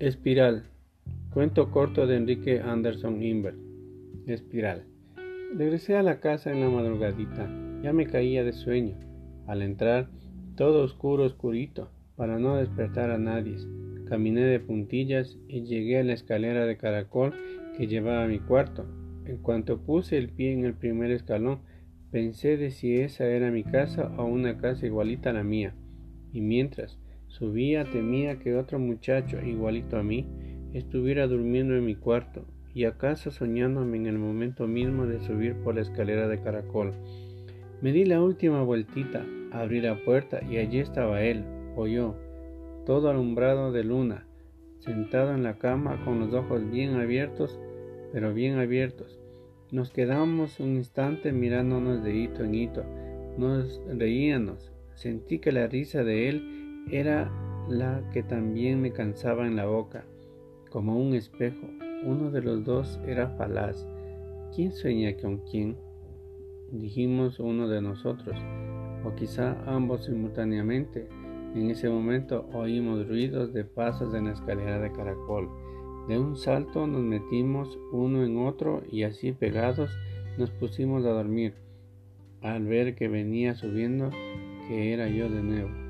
Espiral. Cuento corto de Enrique Anderson Invert. Espiral. Regresé a la casa en la madrugadita. Ya me caía de sueño. Al entrar, todo oscuro, oscurito, para no despertar a nadie. Caminé de puntillas y llegué a la escalera de caracol que llevaba a mi cuarto. En cuanto puse el pie en el primer escalón, pensé de si esa era mi casa o una casa igualita a la mía. Y mientras Subía, temía que otro muchacho, igualito a mí, estuviera durmiendo en mi cuarto y acaso soñándome en el momento mismo de subir por la escalera de caracol. Me di la última vueltita, abrí la puerta y allí estaba él, o yo, todo alumbrado de luna, sentado en la cama con los ojos bien abiertos, pero bien abiertos. Nos quedamos un instante mirándonos de hito en hito, nos reíamos, sentí que la risa de él era la que también me cansaba en la boca, como un espejo. Uno de los dos era falaz. ¿Quién sueña con quién? Dijimos uno de nosotros, o quizá ambos simultáneamente. En ese momento oímos ruidos de pasos en la escalera de caracol. De un salto nos metimos uno en otro y así pegados nos pusimos a dormir, al ver que venía subiendo, que era yo de nuevo.